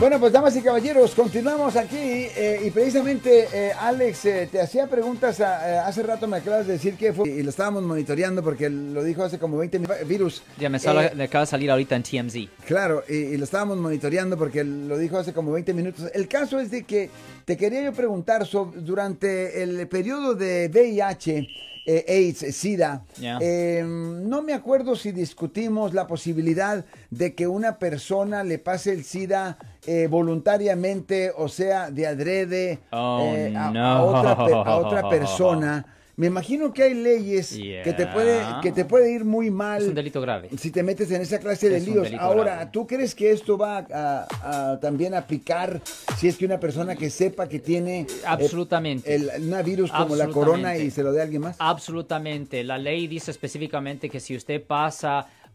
Bueno, pues damas y caballeros, continuamos aquí eh, y precisamente eh, Alex eh, te hacía preguntas hace rato me acabas de decir que fue y lo estábamos monitoreando porque lo dijo hace como 20 minutos virus. Ya me, me, acaba de salir ahorita en TMZ. Claro, y, y, lo estábamos monitoreando porque lo dijo hace como 20 minutos. El caso es de que te quería yo preguntar sobre, durante el periodo de VIH eh, AIDS, SIDA. Em, no me acuerdo si discutimos la posibilidad de que una persona le pase el SIDA eh, voluntariamente, o sea, de adrede oh, eh, a, otra, a otra persona. Me imagino que hay leyes que te puede que te puede ir muy mal. Es un delito grave. Si te metes en esa clase de líos. Ahora, ¿tú crees que esto va a, también aplicar si es que una persona que sepa que tiene eh, absolutamente el, un virus como la corona y se lo dé a alguien más? Absolutamente. La ley dice específicamente que si usted pasa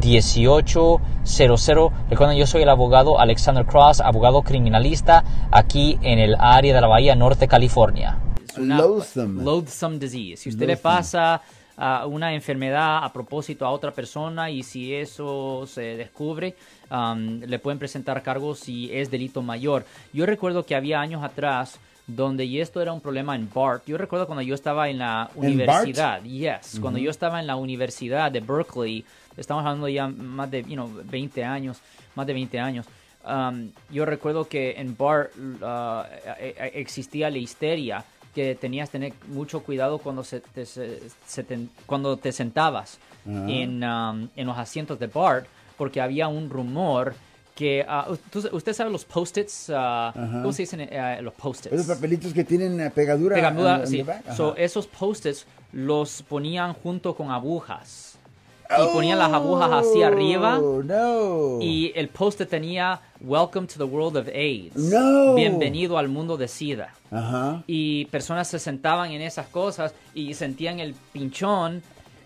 1-800-530-1800. Recuerden, yo soy el abogado Alexander Cross, abogado criminalista aquí en el área de la Bahía Norte, California. loathsome. disease. Si usted le pasa una enfermedad a propósito a otra persona y si eso se descubre, um, le pueden presentar cargos si es delito mayor. Yo recuerdo que había años atrás donde y esto era un problema en BART. Yo recuerdo cuando yo estaba en la universidad, yes, cuando yo estaba en la universidad de Berkeley, estamos hablando ya más de, you know, 20 años, más de 20 años. Um, yo recuerdo que en BART uh, e, e, existía la histeria que tenías que tener mucho cuidado cuando, se, te, cuando te sentabas en, um, en, los asientos de BART, porque había un rumor que... Uh, ¿Usted sabe los post-its? Uh, ¿Cómo se dicen uh, los post-its? Esos papelitos que tienen pegadura. Pegadura, sí. So, esos post-its los ponían junto con agujas y ponían las agujas hacia arriba. Oh, y el post tenía Welcome to the world of AIDS. Bienvenido al mundo de SIDA. Y personas se sentaban en esas cosas y sentían el pinchón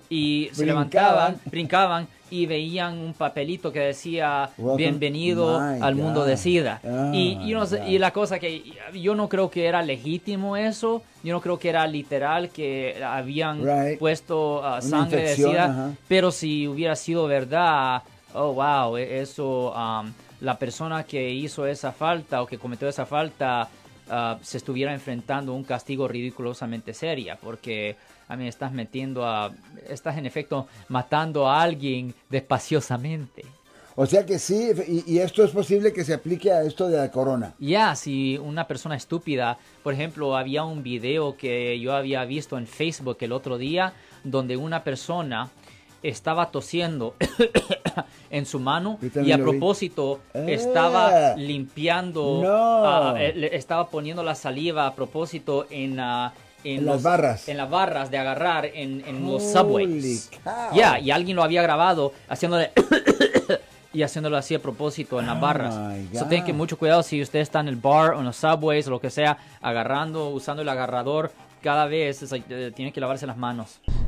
y se levantaban, brincaban y veían un papelito que decía bienvenido al mundo de SIDA. y, y, la cosa que yo no creo que era legítimo eso, yo no creo que era literal que habían puesto uh, sangre de SIDA, pero si hubiera sido verdad, oh wow, e, eso, um, la persona que hizo esa falta o que cometió esa falta uh, se estuviera enfrentando a un castigo ridiculosamente seria, porque a mí estás metiendo a, estás en efecto matando a alguien despaciosamente. O sea que sí, y, esto es posible que se aplique a esto de la corona. Ya, si una persona estúpida, por ejemplo, había un video que yo había visto en Facebook el otro día, donde una persona estaba tosiendo en su mano y a propósito estaba ah. limpiando, ah, eh, estaba poniendo la saliva a propósito en, uh, en, las barras. En las barras de agarrar en, en los subways. Ya, y alguien lo había grabado haciéndole y haciéndolo así a propósito en las oh barras. So, ten que mucho cuidado si usted está en el bar o en los subways o lo que sea, agarrando, usando el agarrador cada vez eh, tiene que lavarse las manos.